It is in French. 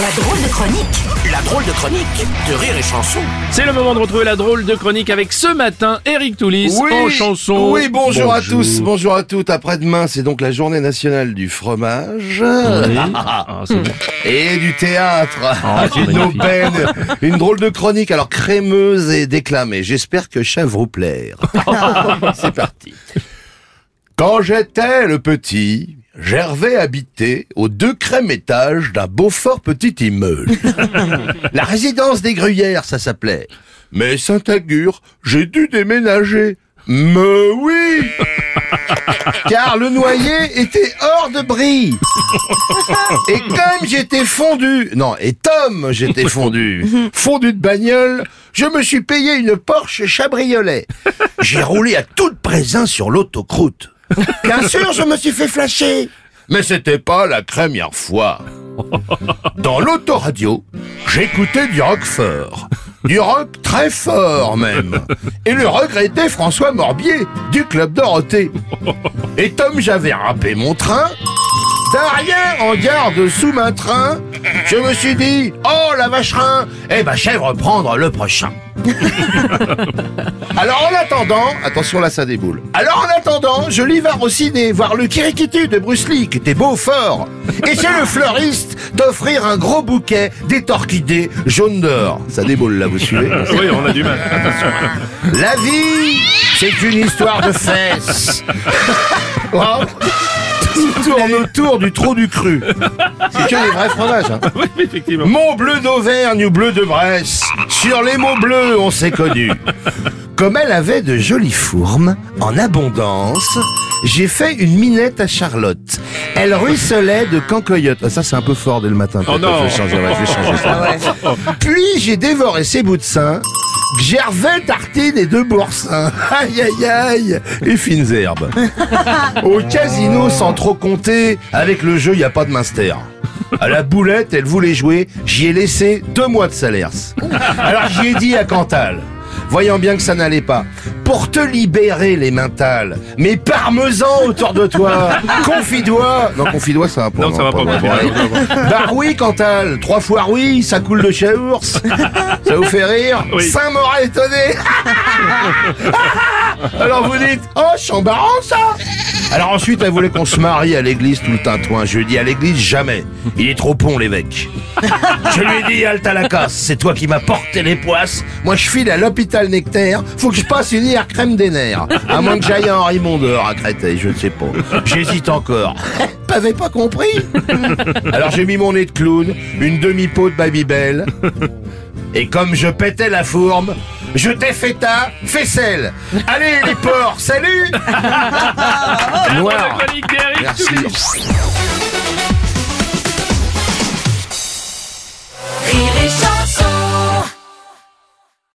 La drôle de chronique La drôle de chronique de Rire et Chanson. C'est le moment de retrouver la drôle de chronique avec ce matin Eric Toulis en chanson. Oui, bonjour, à tous, bonjour à toutes. Après-demain, c'est donc la journée nationale du fromage. Ah, bon. Et du théâtre. Ah, une drôle de chronique, alors crémeuse et déclamée. J'espère que ça vous plaire. c'est parti. Quand j'étais le petit, Gervais habitait au deuxième étage d'un beau fort petit immeuble. La résidence des Gruyères, ça s'appelait. Mais Saint-Agur, j'ai dû déménager. Mais oui Car le noyer était hors de bris. Et comme j'étais fondu, non, et Tom j'étais fondu, fondu de bagnole, je me suis payé une Porsche Chabriolet. J'ai roulé à toute présence sur l'autocroute. Bien sûr, je me suis fait flasher. Mais c'était pas la première fois. Dans l'autoradio, j'écoutais du rock fort. Du rock très fort même. Et le regretté François Morbier du Club Dorothée. Et comme j'avais râpé mon train, rien en garde sous ma train, je me suis dit, oh la vacherin, eh ben je vais reprendre le prochain. Alors en attendant, attention là ça déboule. Alors en attendant, je vais au ciné voir le Kirikitu de Bruce Lee qui était beau fort. Et c'est le fleuriste d'offrir un gros bouquet d'étorchidées jaunes d'or. Ça déboule là, vous suivez Oui, on a du mal. Attention. La vie, c'est une histoire de fesses. Wow. Tourne autour du trou du cru. C'est que les vrais fromages. Hein. Oui, effectivement. Mon bleu d'Auvergne ou bleu de Bresse, sur les mots bleus on s'est connus. Comme elle avait de jolies fourmes, en abondance, j'ai fait une minette à Charlotte. Elle ruisselait de cancoyote. Ah, ça c'est un peu fort dès le matin. Oh non. Je vais changer, ouais, je vais changer ça. Puis j'ai dévoré ses bouts de sein. Gervais, tartine et deux boursins. Aïe aïe aïe Et fines herbes. Au casino, sans trop compter, avec le jeu, y a pas de minster. À la boulette, elle voulait jouer, j'y ai laissé deux mois de salaire. Alors j'y ai dit à Cantal, voyant bien que ça n'allait pas, pour te libérer les mentales, mais parmesan autour de toi, confidois. Non, confidois, ça va pas. Non, ça va pas. bon. Bah oui, Cantal, trois fois oui, ça coule de chez ours. Ça vous fait rire Oui. Saint-Morin étonné Alors vous dites, oh, c'est embarrassant ça Alors ensuite, elle voulait qu'on se marie à l'église tout le tintouin. Je lui ai dit, à l'église, jamais. Il est trop pont, l'évêque. Je lui ai dit, halte à la casse, c'est toi qui m'as porté les poisses. Moi, je file à l'hôpital Nectaire. Faut que je passe une hier crème des nerfs. À moins que j'aille à Henri Mondor à Créteil, je ne sais pas. J'hésite encore. T'avais pas compris Alors j'ai mis mon nez de clown, une demi-peau de Babybel. Et comme je pétais la fourme, je t'ai fait ta faisselle. Allez les porcs, salut drôle Noir. Merci.